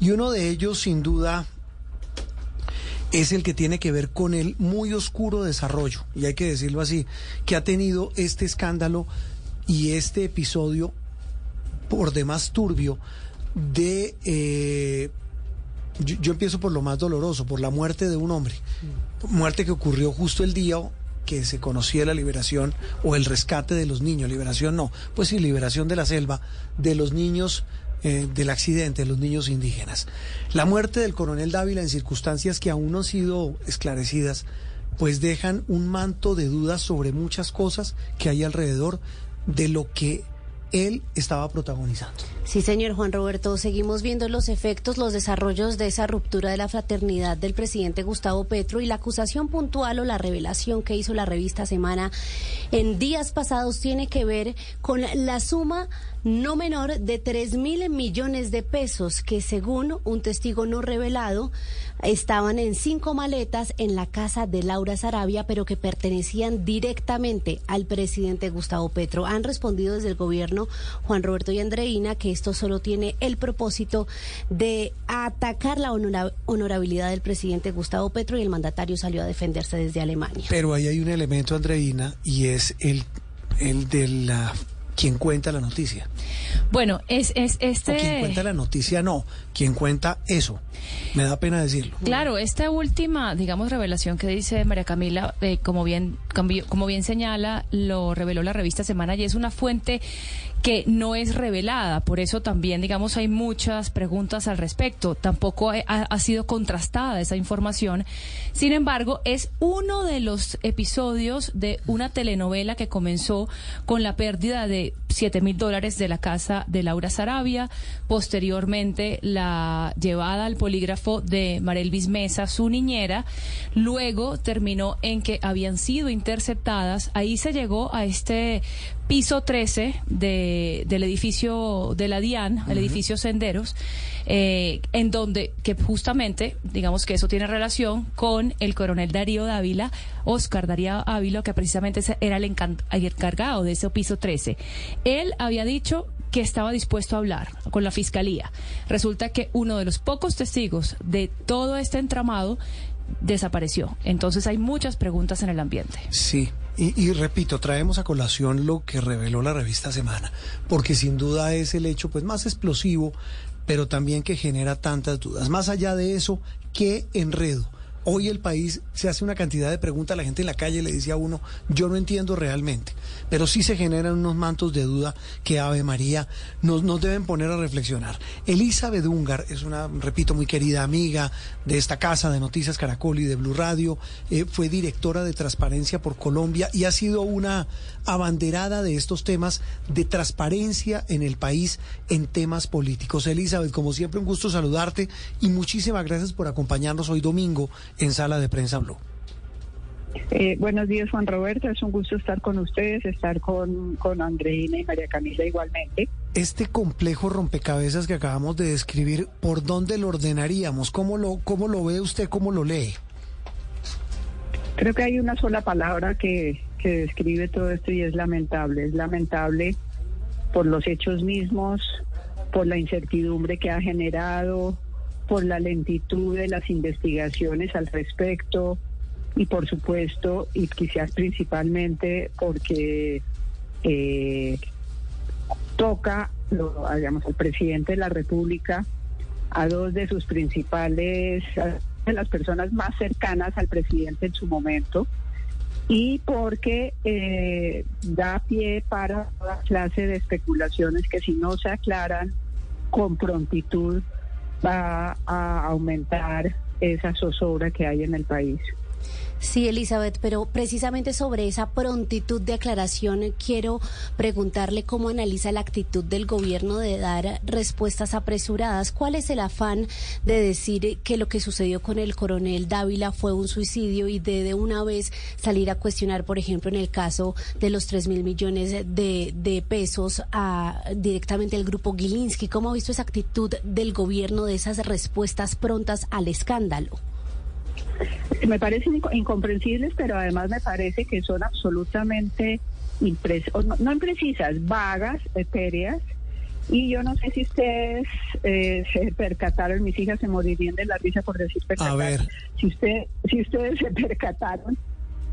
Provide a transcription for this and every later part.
Y uno de ellos, sin duda, es el que tiene que ver con el muy oscuro desarrollo, y hay que decirlo así, que ha tenido este escándalo y este episodio por demás turbio de... eh, yo, yo empiezo por lo más doloroso, por la muerte de un hombre, muerte que ocurrió justo el día que se conocía la liberación o el rescate de los niños, liberación no, pues sí, liberación de la selva, de los niños eh, del accidente, de los niños indígenas. La muerte del coronel Dávila en circunstancias que aún no han sido esclarecidas, pues dejan un manto de dudas sobre muchas cosas que hay alrededor de lo que él estaba protagonizando. Sí, señor Juan Roberto, seguimos viendo los efectos, los desarrollos de esa ruptura de la fraternidad del presidente Gustavo Petro y la acusación puntual o la revelación que hizo la revista Semana en días pasados tiene que ver con la suma no menor de 3 mil millones de pesos que según un testigo no revelado estaban en cinco maletas en la casa de Laura Sarabia, pero que pertenecían directamente al presidente Gustavo Petro. Han respondido desde el gobierno Juan Roberto y Andreina que esto solo tiene el propósito de atacar la honora- honorabilidad del presidente Gustavo Petro y el mandatario salió a defenderse desde Alemania. Pero ahí hay un elemento, Andreina, y es el, el de la quien cuenta la noticia. Bueno, es, es este... O quien cuenta la noticia no, quien cuenta eso. Me da pena decirlo. Claro, esta última, digamos, revelación que dice María Camila, eh, como bien como bien señala, lo reveló la revista Semana y es una fuente que no es revelada, por eso también, digamos, hay muchas preguntas al respecto. Tampoco ha, sido contrastada esa información. Sin embargo, es uno de los episodios de una telenovela que comenzó con la pérdida de 7 mil dólares de la casa de Laura Sarabia, posteriormente la llevada al polígrafo de Marelvis Mesa, su niñera, luego terminó en que habían sido interceptadas, ahí se llegó a este piso 13 de, del edificio de la DIAN, el edificio Senderos, eh, en donde, que justamente, digamos que eso tiene relación con el coronel Darío Dávila, Oscar Darío Ávila, que precisamente era el encargado de ese piso 13. Él había dicho que estaba dispuesto a hablar con la fiscalía. Resulta que uno de los pocos testigos de todo este entramado desapareció. Entonces hay muchas preguntas en el ambiente. Sí, y, repito, traemos a colación lo que reveló la revista Semana, porque sin duda es el hecho pues más explosivo, pero también que genera tantas dudas. Más allá de eso, qué enredo. Hoy el país se hace una cantidad de preguntas, la gente en la calle le dice a uno, yo no entiendo realmente, pero sí se generan unos mantos de duda que Ave María nos, deben poner a reflexionar. Elizabeth Ungar es una, repito, muy querida amiga de esta casa de Noticias Caracol y de Blue Radio, eh, fue directora de Transparencia por Colombia y ha sido una abanderada de estos temas de transparencia en el país en temas políticos. Elizabeth, como siempre, un gusto saludarte y muchísimas gracias por acompañarnos hoy domingo en Sala de Prensa Blue. Eh, buenos días, Juan Roberto. Es un gusto estar con ustedes, estar con, con Andreina y María Camila igualmente. Este complejo rompecabezas que acabamos de describir, ¿por dónde lo ordenaríamos? ¿Cómo lo, cómo lo ve usted? ¿Cómo lo lee? Creo que hay una sola palabra que, que describe todo esto y es lamentable. Es lamentable por los hechos mismos, por la incertidumbre que ha generado, por la lentitud de las investigaciones al respecto y por supuesto, y quizás principalmente porque eh, toca, lo, digamos, al presidente de la República, a dos de sus principales, de las personas más cercanas al presidente en su momento, y porque eh, da pie para toda clase de especulaciones que si no se aclaran con prontitud va a aumentar esa zozobra que hay en el país. Sí, Elizabeth, pero precisamente sobre esa prontitud de aclaración quiero preguntarle cómo analiza la actitud del gobierno de dar respuestas apresuradas. ¿Cuál es el afán de decir que lo que sucedió con el coronel Dávila fue un suicidio y de de una vez salir a cuestionar, por ejemplo, en el caso de los 3 mil millones de, pesos a directamente el grupo Gilinski? ¿Cómo ha visto esa actitud del gobierno de esas respuestas prontas al escándalo? Me parecen inco- incomprensibles, pero además me parece que son absolutamente no, no imprecisas, vagas, etéreas, Y yo no sé si ustedes eh, se percataron, mis hijas se morirían de la risa por decir percatar. A ver. Si, usted, si ustedes se percataron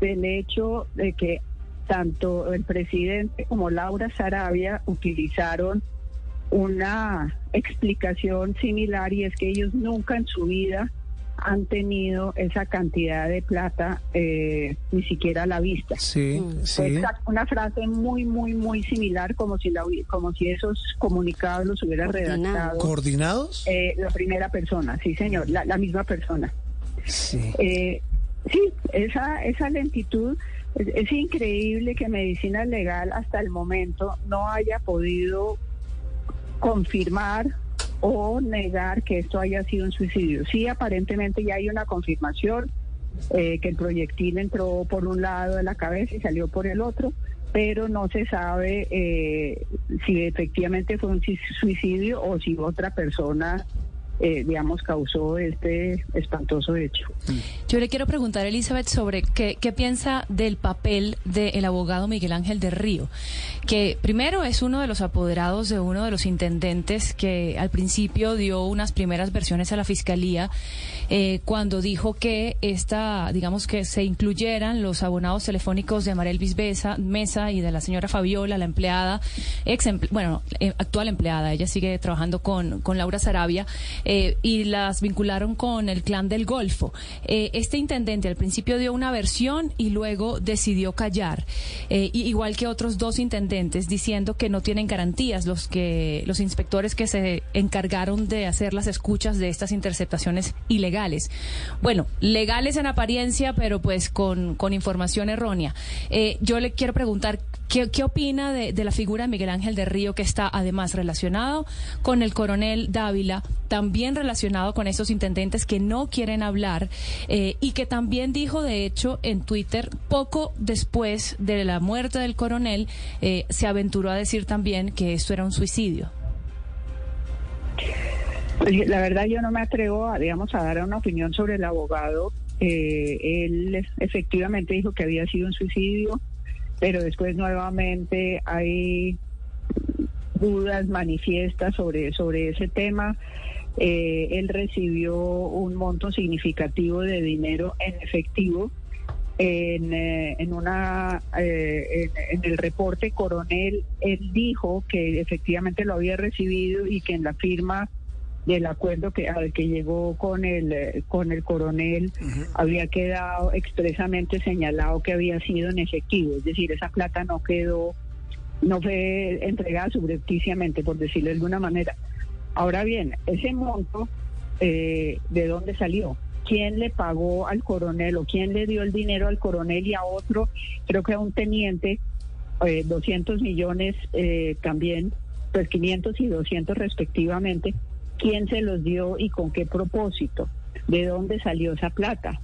del hecho de que tanto el presidente como Laura Sarabia utilizaron una explicación similar y es que ellos nunca en su vida han tenido esa cantidad de plata eh, ni siquiera a la vista. Sí, sí. una frase muy, muy, muy similar, como si la, como si esos comunicados los hubiera redactado. ¿Coordinados? Eh, la primera persona, sí, señor, la, misma persona. Sí. Eh, sí, esa, esa lentitud. Es, es increíble que Medicina Legal hasta el momento no haya podido confirmar o negar que esto haya sido un suicidio. Sí, aparentemente ya hay una confirmación eh, que el proyectil entró por un lado de la cabeza y salió por el otro, pero no se sabe eh, si efectivamente fue un suicidio o si otra persona eh, digamos, causó este espantoso hecho. Yo le quiero preguntar, Elizabeth, sobre qué, piensa del papel del abogado Miguel Ángel de Río, que primero es uno de los apoderados de uno de los intendentes que al principio dio unas primeras versiones a la fiscalía eh, cuando dijo que esta, digamos, que se incluyeran los abonados telefónicos de Marel Bisbesa, Mesa y de la señora Fabiola, la empleada, ex, bueno, eh, actual empleada, ella sigue trabajando con, con Laura Sarabia eh, y las vincularon con el clan del Golfo. Eh, este intendente al principio dio una versión y luego decidió callar, eh, igual que otros dos intendentes, diciendo que no tienen garantías los que los inspectores que se encargaron de hacer las escuchas de estas interceptaciones ilegales. Bueno, legales en apariencia, pero pues con, información errónea. yo le quiero preguntar ¿Qué, opina de, la figura de Miguel Ángel de Río, que está además relacionado con el coronel Dávila, también relacionado con esos intendentes que no quieren hablar eh, y que también dijo, de hecho, en Twitter, poco después de la muerte del coronel, eh, se aventuró a decir también que esto era un suicidio? Pues, la verdad yo no me atrevo a, digamos, a dar una opinión sobre el abogado. Eh, él efectivamente dijo que había sido un suicidio pero después nuevamente hay dudas manifiestas sobre, sobre ese tema. Eh, él recibió un monto significativo de dinero en efectivo. En, eh, en una eh, en, el reporte coronel él dijo que efectivamente lo había recibido y que en la firma del acuerdo que al que llegó con el eh, con el coronel había quedado expresamente señalado que había sido en efectivo, es decir, esa plata no quedó no fue entregada subrepticiamente, por decirlo de alguna manera. Ahora bien, ese monto, eh, ¿de dónde salió? ¿Quién le pagó al coronel o quién le dio el dinero al coronel y a otro, creo que a un teniente, eh, 200 millones eh, también, pues 500 y 200 respectivamente? quién se los dio y con qué propósito, de dónde salió esa plata.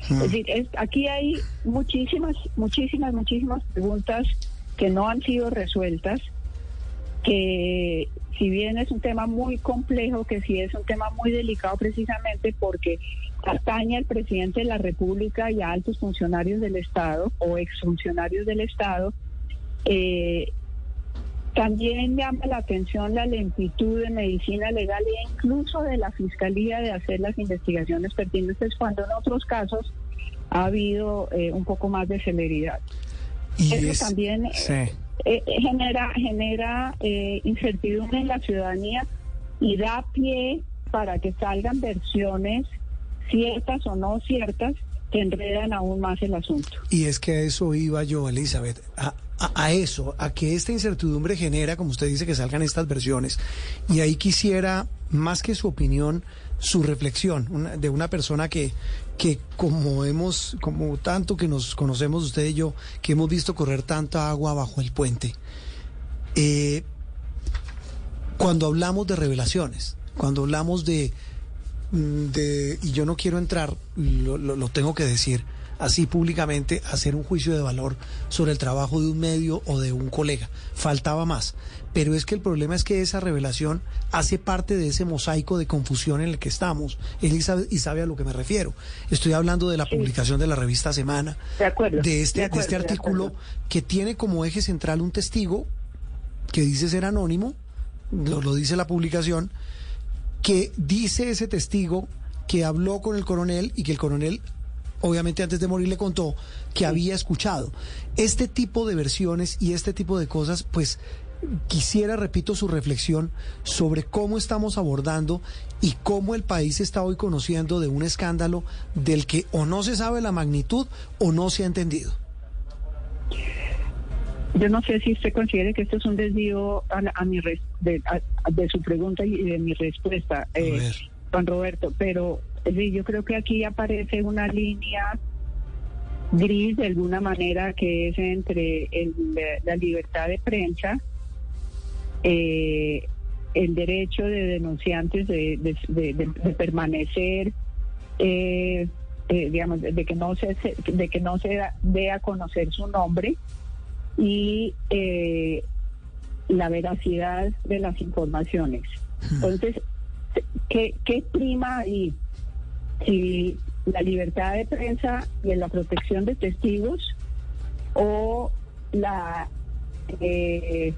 Es decir, aquí hay muchísimas, muchísimas, muchísimas preguntas que no han sido resueltas, que si bien es un tema muy complejo, que sí es un tema muy delicado precisamente porque atañe al presidente de la República y a altos funcionarios del Estado o exfuncionarios del Estado, eh, también llama la atención la lentitud de medicina legal e incluso de la Fiscalía de hacer las investigaciones pertinentes cuando en otros casos ha habido eh, un poco más de celeridad. Y Eso también eh, eh, genera, genera incertidumbre en la ciudadanía y da pie para que salgan versiones ciertas o no ciertas que enredan aún más el asunto. Y es que a eso iba yo, Elizabeth, a, a, eso, a que esta incertidumbre genera, como usted dice, que salgan estas versiones. Y ahí quisiera, más que su opinión, su reflexión de una persona que, que como hemos, como tanto que nos conocemos usted y yo, que hemos visto correr tanta agua bajo el puente. Eh, cuando hablamos de revelaciones, cuando hablamos de, mm, de y yo no quiero entrar, lo, lo tengo que decir, así públicamente hacer un juicio de valor sobre el trabajo de un medio o de un colega. Faltaba más. Pero es que el problema es que esa revelación hace parte de ese mosaico de confusión en el que estamos. Él y sabe, a lo que me refiero. Estoy hablando de la publicación de la revista Semana, de, este, de, este artículo que tiene como eje central un testigo que dice ser anónimo, lo, lo dice la publicación, que dice ese testigo que habló con el coronel y que el coronel obviamente antes de morir le contó que había escuchado. Este tipo de versiones y este tipo de cosas, pues quisiera, repito, su reflexión sobre cómo estamos abordando y cómo el país está hoy conociendo de un escándalo del que o no se sabe la magnitud o no se ha entendido. Yo no sé si usted considere que esto es un desvío a, mi de, su pregunta y de mi respuesta, eh, Juan Roberto, pero yo creo que aquí aparece una línea gris de alguna manera que es entre la libertad de prensa, eh, el derecho de denunciantes de, permanecer, eh, digamos, de que no se de que no se dé a conocer su nombre y eh, la veracidad de las informaciones. Hmm. Entonces, ¿qué, qué prima ahí? Si la libertad de prensa y la protección de testigos o la eh,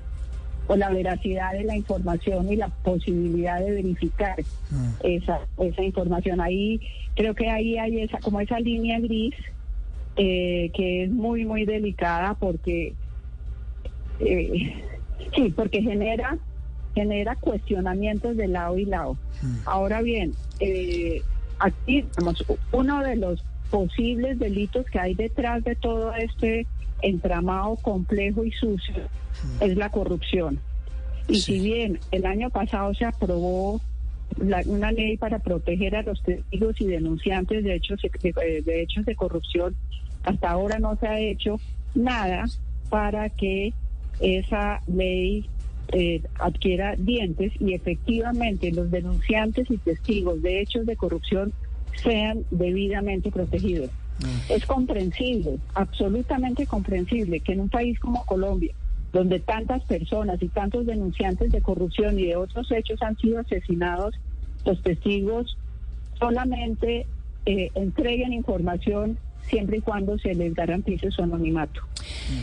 o la veracidad de la información y la posibilidad de verificar hmm. esa esa información ahí creo que ahí hay esa como esa línea gris eh, que es muy muy delicada porque eh, sí, porque genera genera cuestionamientos de lado y lado. Hmm. Ahora bien, eh, aquí tenemos uno de los posibles delitos que hay detrás de todo este entramado complejo y sucio es la corrupción. Y si bien el año pasado se aprobó una ley para proteger a los testigos y denunciantes de hechos de hechos de corrupción, hasta ahora no se ha hecho nada para que esa ley eh, adquiera dientes y efectivamente los denunciantes y testigos de hechos de corrupción sean debidamente protegidos. Mm. Es comprensible, absolutamente comprensible, que en un país como Colombia, donde tantas personas y tantos denunciantes de corrupción y de otros hechos han sido asesinados, los testigos solamente eh, entreguen información siempre y cuando se les garantice su anonimato.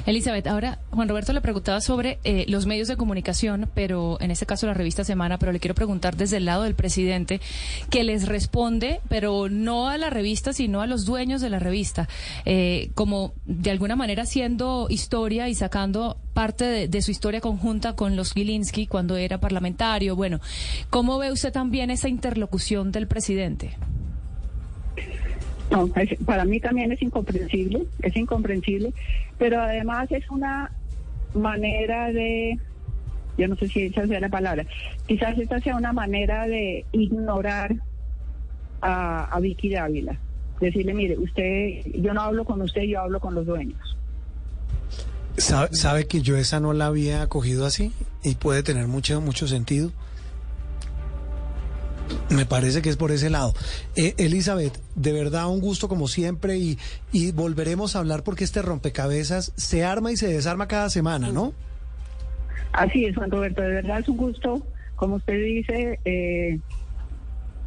Elizabeth, ahora Juan Roberto le preguntaba sobre eh, los medios de comunicación, pero en este caso la revista Semana, pero le quiero preguntar desde el lado del presidente, que les responde, pero no a la revista, sino a los dueños de la revista, eh, como de alguna manera haciendo historia y sacando parte de, su historia conjunta con los Gilinski cuando era parlamentario. Bueno, ¿cómo ve usted también esa interlocución del presidente? No, para mí también es incomprensible, es incomprensible, pero además es una manera de, yo no sé si esa sea la palabra, quizás esta sea una manera de ignorar a, Vicky Dávila. Decirle, mire, usted, yo no hablo con usted, yo hablo con los dueños. ¿Sabe, sabe que yo esa no la había cogido así y puede tener mucho, mucho sentido? Me parece que es por ese lado. Eh, Elizabeth, de verdad un gusto como siempre y, y volveremos a hablar porque este rompecabezas se arma y se desarma cada semana, ¿no? Así es, Juan Roberto, de verdad es un gusto. Como usted dice, eh,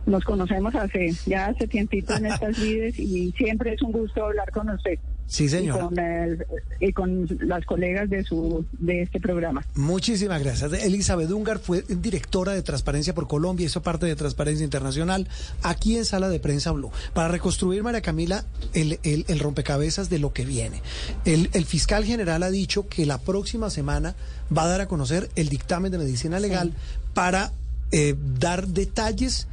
nos conocemos hace ya hace tiempito en estas vidas y siempre es un gusto hablar con usted. Sí, señor. Y con, las colegas de su de este programa. Muchísimas gracias. Elizabeth Ungar fue directora de Transparencia por Colombia, hizo parte de Transparencia Internacional, aquí en Sala de Prensa Blue, para reconstruir, María Camila, el, el, rompecabezas de lo que viene. El, el, fiscal general ha dicho que la próxima semana va a dar a conocer el dictamen de medicina legal para eh, dar detalles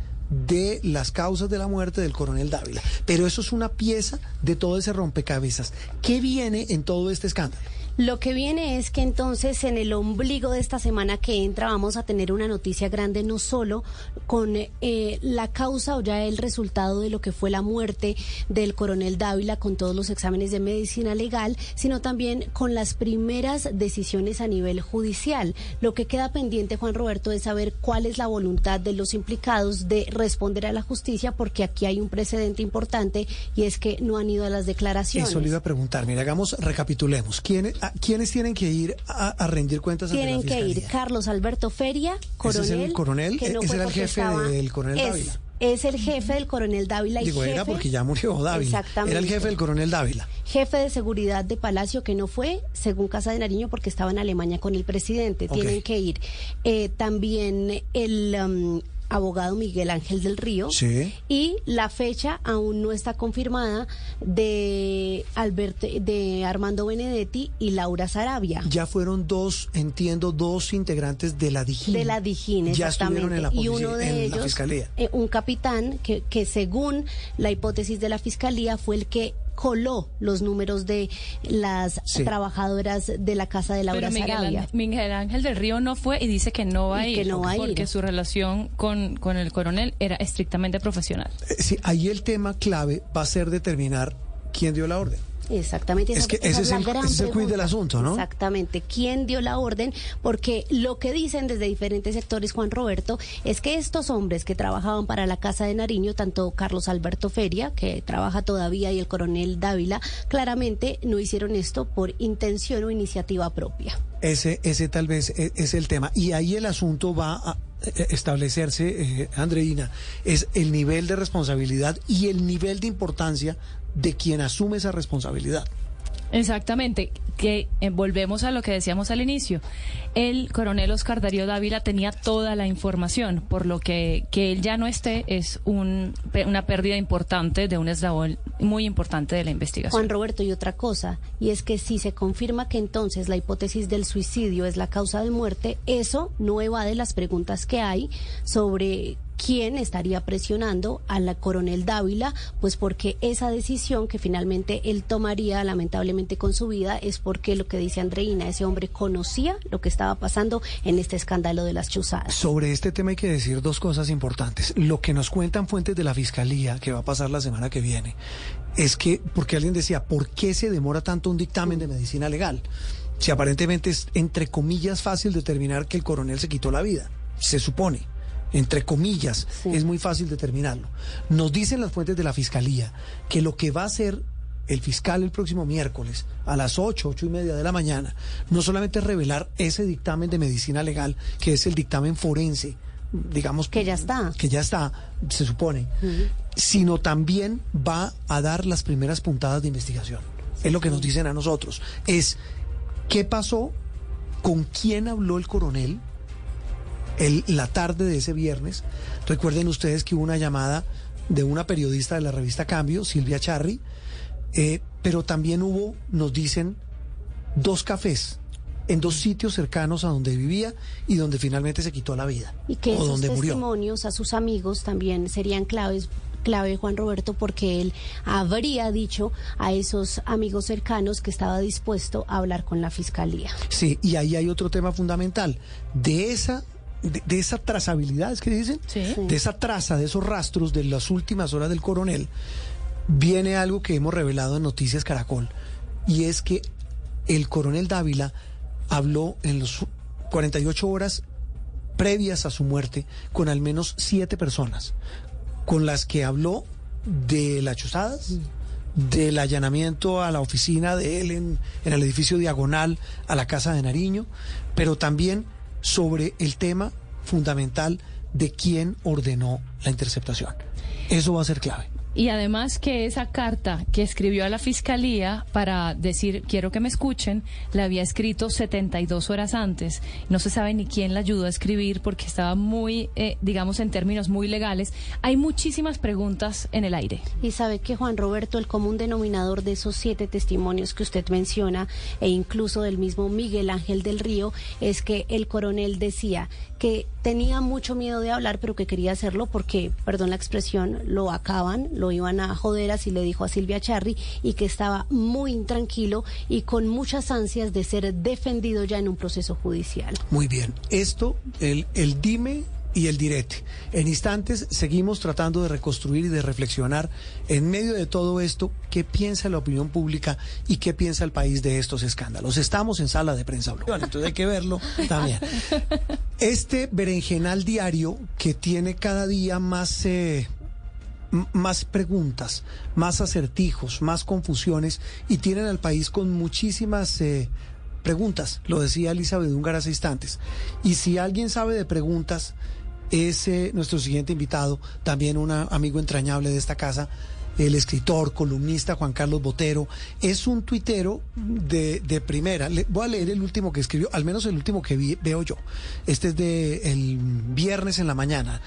de las causas de la muerte del coronel Dávila. Pero eso es una pieza de todo ese rompecabezas. ¿Qué viene en todo este escándalo? Lo que viene es que entonces en el ombligo de esta semana que entra vamos a tener una noticia grande no solo con eh, la causa o ya el resultado de lo que fue la muerte del coronel Dávila con todos los exámenes de medicina legal, sino también con las primeras decisiones a nivel judicial. Lo que queda pendiente, Juan Roberto, es saber cuál es la voluntad de los implicados de responder a la justicia, porque aquí hay un precedente importante y es que no han ido a las declaraciones. Eso le iba a preguntar. Mira, hagamos, recapitulemos. ¿Quién ¿Quiénes tienen que ir a, rendir cuentas Tienen que ir Carlos Alberto Feria, coronel. ¿Ese es el coronel? ¿Ese era el jefe del coronel Dávila? es el jefe del coronel Dávila. Y Digo, jefe, era porque ya murió Dávila. Exactamente. Era el jefe del coronel Dávila. Jefe de seguridad de Palacio, que no fue, según Casa de Nariño, porque estaba en Alemania con el presidente. Tienen que ir. Eh, también el... um, abogado Miguel Ángel del Río Sí. y la fecha aún no está confirmada de Alberto de Armando Benedetti y Laura Sarabia. Ya fueron dos, entiendo, dos integrantes de la DIJÍN. De la Ya exactamente. estuvieron en la, y uno de en ellos, la fiscalía. eh, un capitán que, que según la hipótesis de la fiscalía fue el que coló los números de las Sí. trabajadoras de la casa de Laura Pero Miguel, Miguel Ángel del Río no fue y dice que no va a Y ir. que no va a ir. Porque su relación con, con el coronel era estrictamente profesional. Eh, Sí, ahí el tema clave va a ser determinar quién dio la orden. Exactamente. Es que ese es el- gran ese del asunto, ¿no? Exactamente. ¿Quién dio la orden? Porque lo que dicen desde diferentes sectores, Juan Roberto, es que estos hombres que trabajaban para la Casa de Nariño, tanto Carlos Alberto Feria, que trabaja todavía, y el coronel Dávila, claramente no hicieron esto por intención o iniciativa propia. Ese, ese tal vez e- es el tema. Y ahí el asunto va a eh, establecerse, eh, Andreina, es el nivel de responsabilidad y el nivel de importancia de quien asume esa responsabilidad. Exactamente, que eh, volvemos a lo que decíamos al inicio. El coronel Oscar Darío Dávila tenía toda la información, por lo que que él ya no esté es un, una pérdida importante de un eslabón muy importante de la investigación. Juan Roberto, y otra cosa, y es que si se confirma que entonces la hipótesis del suicidio es la causa de muerte, eso no evade las preguntas que hay sobre quién estaría presionando a la coronel Dávila, pues porque esa decisión que finalmente él tomaría lamentablemente con su vida es porque lo que dice Andreina, ese hombre conocía lo que estaba pasando en este escándalo de las chuzadas. Sobre este tema hay que decir dos cosas importantes. Lo que nos cuentan fuentes de la Fiscalía, que va a pasar la semana que viene, es que, porque alguien decía, ¿por qué se demora tanto un dictamen de medicina legal? Si aparentemente es, entre comillas, fácil determinar que el coronel se quitó la vida, se supone. Entre comillas, Sí. es muy fácil determinarlo. Nos dicen las fuentes de la Fiscalía que lo que va a hacer el fiscal el próximo miércoles a las 8, ocho y media de la mañana, no solamente es revelar ese dictamen de medicina legal, que es el dictamen forense, digamos Que ya está. que ya está, se supone, sino también va a dar las primeras puntadas de investigación. es lo que nos dicen a nosotros. Es qué pasó, con quién habló el coronel el, la tarde de ese viernes. Recuerden ustedes que hubo una llamada de una periodista de la revista Cambio, Silvia Charri, eh, pero también hubo, nos dicen, dos cafés en dos sitios cercanos a donde vivía y donde finalmente se quitó la vida. Y que o esos donde murió. testimonios a sus amigos también serían claves clave Juan Roberto porque él habría dicho a esos amigos cercanos que estaba dispuesto a hablar con la fiscalía. Sí, y ahí hay otro tema fundamental. De esa, de, de esa trazabilidad, es que dicen, Sí. de esa traza, de esos rastros de las últimas horas del coronel, viene algo que hemos revelado en Noticias Caracol, y es que el coronel Dávila habló en las 48 horas previas a su muerte con al menos siete personas, con las que habló de las chuzadas, del allanamiento a la oficina de él en, en el edificio diagonal a la Casa de Nariño, pero también sobre el tema fundamental de quién ordenó la interceptación. Eso va a ser clave. Y además que esa carta que escribió a la fiscalía para decir quiero que me escuchen, la había escrito 72 horas antes. No se sabe ni quién la ayudó a escribir porque estaba muy, eh, digamos, en términos muy legales. Hay muchísimas preguntas en el aire. Y sabe que Juan Roberto, el común denominador de esos siete testimonios que usted menciona, e incluso del mismo Miguel Ángel del Río, es que el coronel decía que tenía mucho miedo de hablar, pero que quería hacerlo porque, perdón la expresión, lo acaban, lo iban a joder, así le dijo a Silvia Charri, y que estaba muy intranquilo y con muchas ansias de ser defendido ya en un proceso judicial. Muy bien. Esto, el, el dime y el direte. En instantes seguimos tratando de reconstruir y de reflexionar en medio de todo esto qué piensa la opinión pública y qué piensa el país de estos escándalos. Estamos en sala de prensa Blue, entonces hay que verlo también. Este berenjenal diario que tiene cada día más... eh, más preguntas, más acertijos, más confusiones y tienen al país con muchísimas eh, preguntas, lo decía Elizabeth Ungar hace instantes. Y si alguien sabe de preguntas, es eh, nuestro siguiente invitado, también un amigo entrañable de esta casa, el escritor, columnista Juan Carlos Botero, es un tuitero de, de primera. Le, voy a leer el último que escribió, al menos el último que vi, veo yo. Este es de el viernes en la mañana.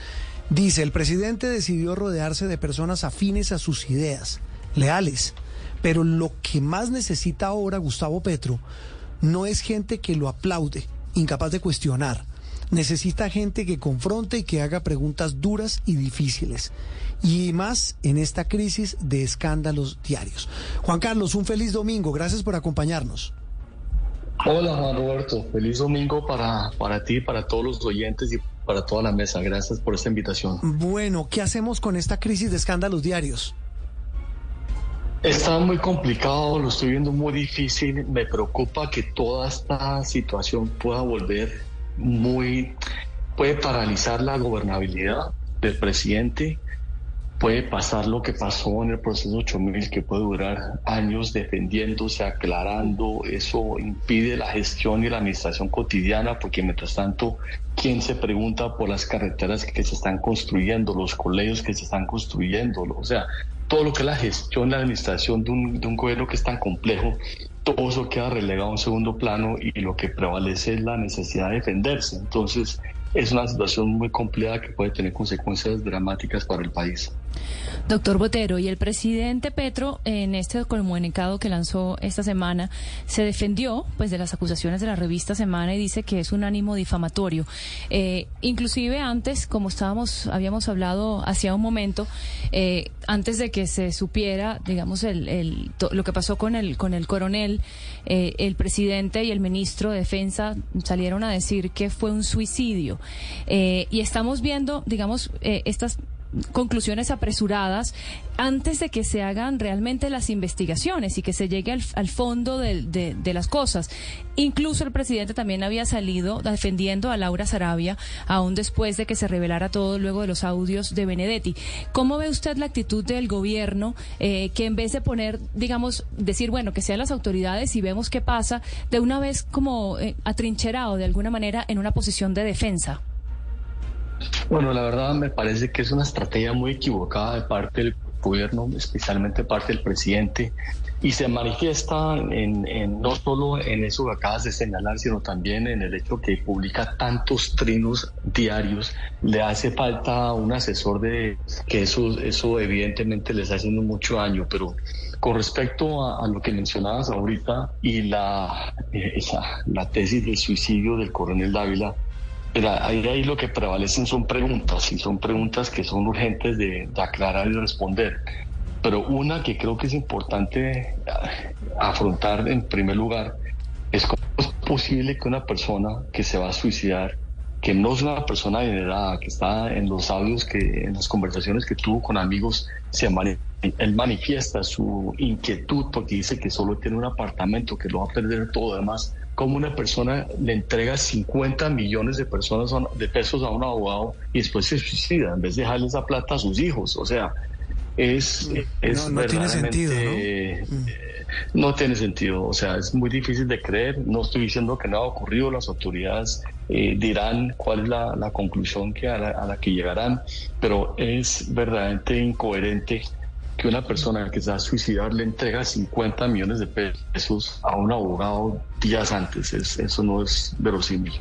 Dice, el presidente decidió rodearse de personas afines a sus ideas, leales, pero lo que más necesita ahora Gustavo Petro no es gente que lo aplaude, incapaz de cuestionar. Necesita gente que confronte y que haga preguntas duras y difíciles y más en esta crisis de escándalos diarios. Juan Carlos, un feliz domingo. Gracias por acompañarnos. Hola Juan Roberto, feliz domingo para, para ti, para todos los oyentes y para toda la mesa. Gracias por esta invitación. Bueno, ¿qué hacemos con esta crisis de escándalos diarios? Está muy complicado, lo estoy viendo muy difícil. Me preocupa que toda esta situación pueda volver muy, puede paralizar la gobernabilidad del presidente puede pasar lo que pasó en el proceso 8000, que puede durar años defendiéndose, aclarando. Eso impide la gestión y la administración cotidiana, porque mientras tanto, ¿quién se pregunta por las carreteras que se están construyendo, los colegios que se están construyendo? O sea, todo lo que es la gestión la administración de un, de un gobierno que es tan complejo, todo eso queda relegado a un segundo plano y lo que prevalece es la necesidad de defenderse. Entonces, es una situación muy compleja que puede tener consecuencias dramáticas para el país. Doctor Botero, y el presidente Petro, en este comunicado que lanzó esta semana, se defendió pues de las acusaciones de la revista Semana y dice que es un ánimo difamatorio. Eh, inclusive antes, como estábamos, habíamos hablado hacía un momento, eh, antes de que se supiera, digamos, el, lo que pasó con el, con el coronel, eh, el presidente y el ministro de Defensa salieron a decir que fue un suicidio. y estamos viendo, digamos, estas conclusiones apresuradas antes de que se hagan realmente las investigaciones y que se llegue al, fondo de, las cosas. Incluso el presidente también había salido defendiendo a Laura Sarabia, aún después de que se revelara todo luego de los audios de Benedetti. ¿Cómo ve usted la actitud del gobierno eh, que en vez de poner, digamos, decir, bueno, que sean las autoridades y vemos qué pasa, de una vez como eh, atrincherado de alguna manera en una posición de defensa? Bueno, la verdad me parece que es una estrategia muy equivocada de parte del gobierno, especialmente parte del presidente, y se manifiesta en, no solo en eso que acabas de señalar, sino también en el hecho que publica tantos trinos diarios. Le hace falta un asesor de que eso, eso evidentemente les haciendo mucho daño, pero con respecto a, lo que mencionabas ahorita y la, eh, la tesis del suicidio del coronel Dávila, ahí, ahí lo que prevalecen son preguntas y son preguntas que son urgentes de, aclarar y responder. Pero una que creo que es importante ah, afrontar en primer lugar es cómo es posible que una persona que se va a suicidar, que no es una persona adinerada, que está en los audios, que en las conversaciones que tuvo con amigos, se él manifiesta su inquietud porque dice que solo tiene un apartamento, que lo va a perder todo demás cómo una persona le entrega 50 millones de personas de pesos a un abogado y después se suicida en vez de dejarle esa plata a sus hijos. O sea, es, es no, tiene sentido, ¿no? Eh, no tiene sentido, o sea, es muy difícil de creer. No estoy diciendo que nada ha ocurrido, las autoridades eh, dirán cuál es la, conclusión que a la, que llegarán, pero es verdaderamente incoherente que una persona que se va a suicidar le entrega 50 millones de pesos a un abogado días antes. eso no es verosímil.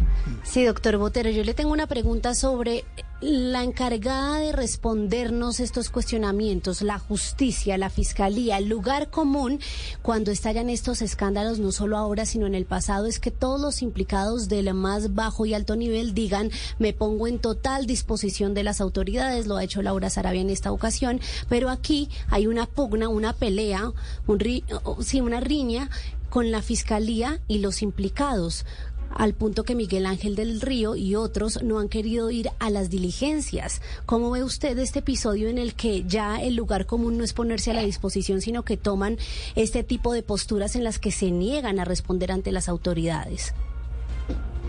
Sí, doctor Botero, yo le tengo una pregunta sobre la encargada de respondernos estos cuestionamientos, la justicia, la fiscalía, el lugar común cuando estallan estos escándalos, no solo ahora, sino en el pasado, es que todos los implicados del más bajo y alto nivel digan, me pongo en total disposición de las autoridades, lo ha hecho Laura Sarabia en esta ocasión, pero aquí hay una pugna, una pelea, un sí, una riña con la fiscalía y los implicados al punto que Miguel Ángel del Río y otros no han querido ir a las diligencias. ¿Cómo ve usted este episodio en el que ya el lugar común no es ponerse a la disposición, sino que toman este tipo de posturas en las que se niegan a responder ante las autoridades?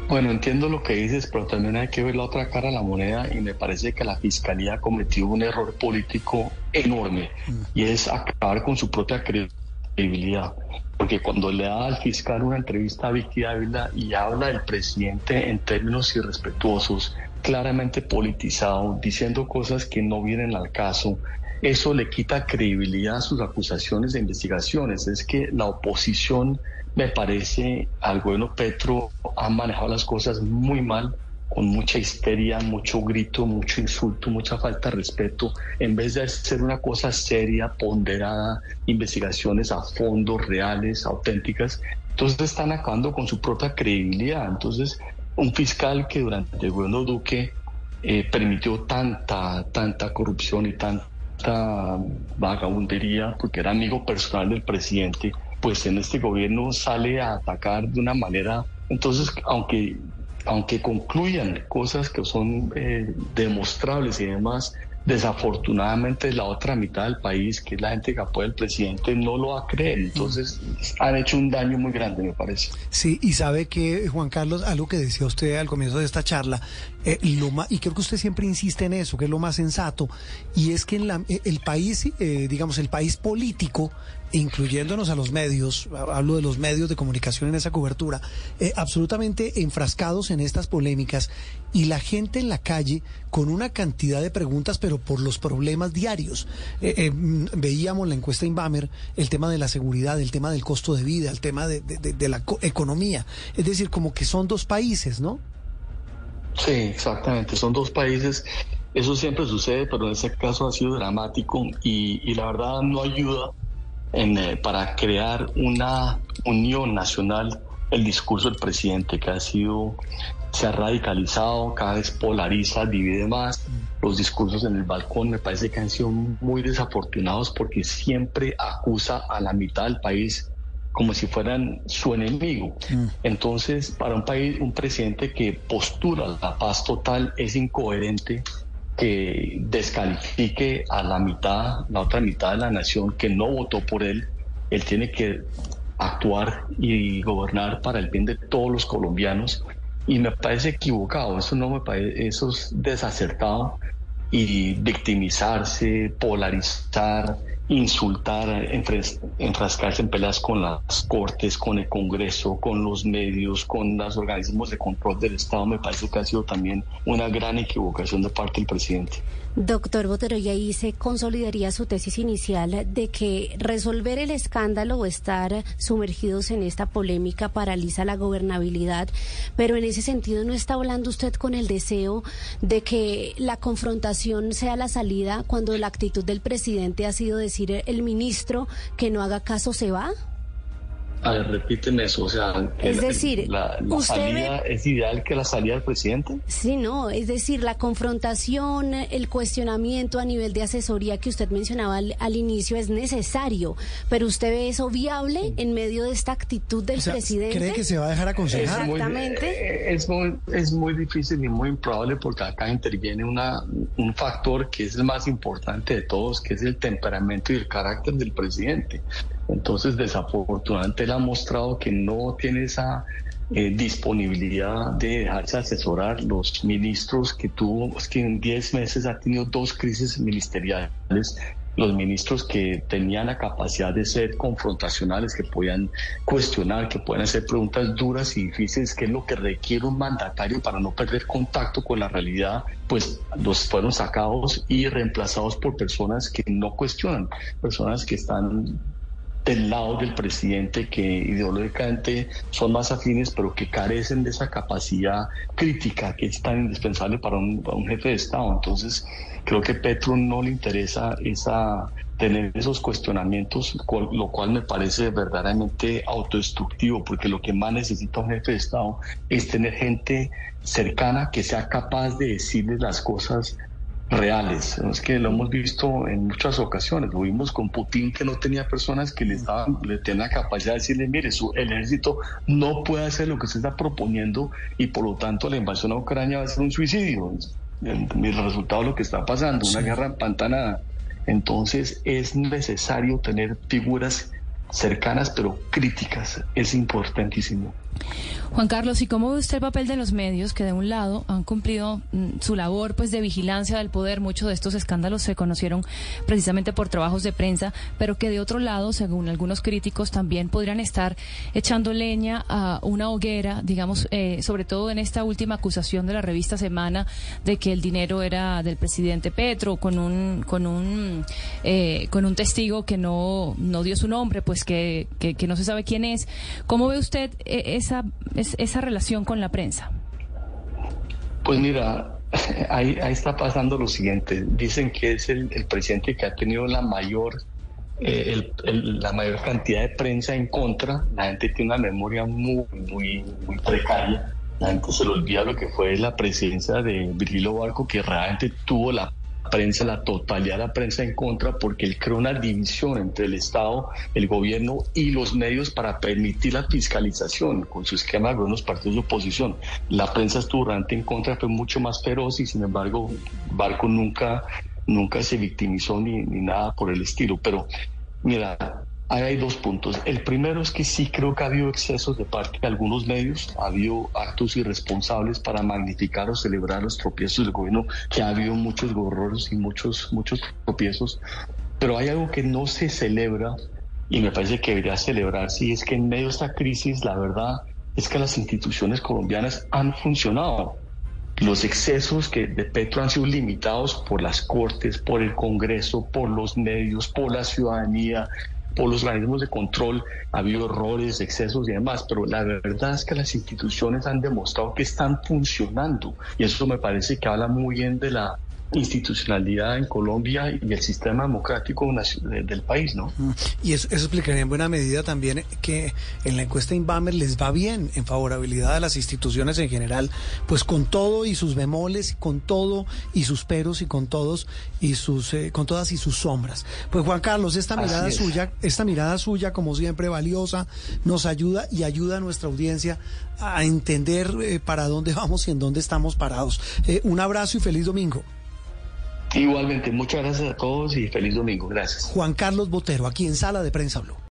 Bueno, entiendo lo que dices, pero también hay que ver la otra cara de la moneda y me parece que la Fiscalía cometió un error político enorme mm. y es acabar con su propia credibilidad porque cuando le da al fiscal una entrevista a Vicky Ávila y habla del presidente en términos irrespetuosos, claramente politizado, diciendo cosas que no vienen al caso, eso le quita credibilidad a sus acusaciones de investigaciones. Es que la oposición, me parece, al gobierno Petro ha manejado las cosas muy mal, con mucha histeria, mucho grito, mucho insulto, mucha falta de respeto, en vez de hacer una cosa seria, ponderada, investigaciones a fondo, reales, auténticas. Entonces están acabando con su propia credibilidad. Entonces, un fiscal que durante el gobierno Duque eh, permitió tanta, tanta corrupción y tanta vagabundería, porque era amigo personal del presidente, pues en este gobierno sale a atacar de una manera, entonces, aunque, aunque concluyan cosas que son eh, demostrables y demás, desafortunadamente la otra mitad del país, que es la gente que apoya al presidente, no lo va a creer. Entonces han hecho un daño muy grande, me parece. Sí, y sabe que, Juan Carlos, algo que decía usted al comienzo de esta charla, eh, lo y creo que usted siempre insiste en eso, que es lo más sensato, y es que en la, eh, el país, eh, digamos, el país político, incluyéndonos a los medios, hablo de los medios de comunicación en esa cobertura, absolutamente enfrascados en estas polémicas y la gente en la calle con una cantidad de preguntas, pero por los problemas diarios. Mm, veíamos la encuesta Inbamer, el tema de la seguridad, el tema del costo de vida, el tema de, de la economía. Es decir, como que son dos países, ¿no? Sí, exactamente. Son dos países. Eso siempre sucede, pero en ese caso ha sido dramático y, la verdad no ayuda en, eh, para crear una unión nacional el discurso del presidente que ha sido se ha radicalizado, cada vez polariza, divide más. Los discursos en el balcón me parece que han sido muy desafortunados porque siempre acusa a la mitad del país como si fueran su enemigo. Mm. Entonces, para un país, un presidente que postura la paz total es incoherente que descalifique a la mitad, la otra mitad de la nación que no votó por él. Él tiene que actuar y gobernar para el bien de todos los colombianos y me parece equivocado, eso no me parece, eso es desacertado y victimizarse, polarizar, insultar, enfrascarse en peleas con las cortes, con el Congreso, con los medios, con los organismos de control del Estado, me parece que ha sido también una gran equivocación de parte del presidente. Doctor Botero, y ahí se consolidaría su tesis inicial de que resolver el escándalo o estar sumergidos en esta polémica paraliza la gobernabilidad, pero en ese sentido no está hablando usted con el deseo de que la confrontación sea la salida cuando la actitud del presidente ha sido decir el ministro que no haga caso se va. A ver, repíteme eso, o sea, es decir, la, salida es ideal que la salida del presidente. Sí, no, es decir, la confrontación, el cuestionamiento a nivel de asesoría que usted mencionaba al, inicio es necesario, pero usted ve eso viable en medio de esta actitud del presidente. ¿Cree que se va a dejar aconsejar? Exactamente. Eh, es muy, es muy difícil y muy improbable porque acá interviene una, un factor que es el más importante de todos, que es el temperamento y el carácter del presidente. Entonces, desafortunadamente, él ha mostrado que no tiene esa eh, disponibilidad de dejarse asesorar. Los ministros que tuvo, es que en 10 meses ha tenido dos crisis ministeriales. Los ministros que tenían la capacidad de ser confrontacionales, que podían cuestionar, que puedan hacer preguntas duras y difíciles, que es lo que requiere un mandatario para no perder contacto con la realidad, pues los fueron sacados y reemplazados por personas que no cuestionan, personas que están del lado del presidente que ideológicamente son más afines, pero que carecen de esa capacidad crítica que es tan indispensable para un, jefe de Estado. Entonces, creo que Petro no le interesa esa tener esos cuestionamientos, lo cual me parece verdaderamente autodestructivo, porque lo que más necesita un jefe de Estado es tener gente cercana que sea capaz de decirle las cosas reales. Es que lo hemos visto en muchas ocasiones. Lo vimos con Putin que no tenía personas que le daban, le tenían la capacidad de decirle, mire, su, el ejército no puede hacer lo que se está proponiendo y por lo tanto la invasión a Ucrania va a ser un suicidio. El, el resultado de lo que está pasando, una guerra empantanada. Entonces es necesario tener figuras cercanas pero críticas. Es importantísimo. Juan Carlos, ¿y cómo ve usted el papel de los medios que de un lado han cumplido mm, su labor pues de vigilancia del poder? Muchos de estos escándalos se conocieron precisamente por trabajos de prensa, pero que de otro lado, según algunos críticos, también podrían estar echando leña a una hoguera, digamos, eh, sobre todo en esta última acusación de la revista Semana de que el dinero era del presidente Petro, con un con un eh, con un testigo que no no dio su nombre, pues que, que, no se sabe quién es. ¿Cómo ve usted eh, esa esa relación con la prensa? Pues mira, ahí, está pasando lo siguiente. Dicen que es el, presidente que ha tenido la mayor, eh, la mayor cantidad de prensa en contra. La gente tiene una memoria muy, muy, muy precaria. La gente se le olvida lo que fue la presidencia de Virgilio Barco, que realmente tuvo la prensa, la totalidad de la prensa en contra, porque él creó una división entre el Estado, el gobierno y los medios para permitir la fiscalización con su esquema de algunos partidos de oposición. La prensa estuvo realmente en contra, fue mucho más feroz y sin embargo Barco nunca, nunca se victimizó ni, ni nada por el estilo. Pero mira, Ahí hay dos puntos. El primero es que sí creo que ha habido excesos de parte de algunos medios, ha habido actos irresponsables para magnificar o celebrar los tropiezos del gobierno, que ha habido muchos gorros y muchos, muchos tropiezos, pero hay algo que no se celebra y me parece que debería celebrarse y es que en medio de esta crisis la verdad es que las instituciones colombianas han funcionado. Los excesos que de Petro han sido limitados por las cortes, por el Congreso, por los medios, por la ciudadanía, por los organismos de control ha habido errores, excesos y demás, pero la verdad es que las instituciones han demostrado que están funcionando y eso me parece que habla muy bien de la institucionalidad en Colombia y el sistema democrático del país, ¿no? Y eso, explicaría en buena medida también que en la encuesta Inbamer les va bien en favorabilidad de las instituciones en general, pues con todo y sus bemoles, con todo y sus peros y con todos y sus eh, con todas y sus sombras. Pues Juan Carlos, esta mirada suya, esta mirada suya como siempre valiosa, nos ayuda y ayuda a nuestra audiencia a entender eh, para dónde vamos y en dónde estamos parados. Eh, un abrazo y feliz domingo. Igualmente, muchas gracias a todos y feliz domingo. Gracias. Juan Carlos Botero, aquí en Sala de Prensa Blue.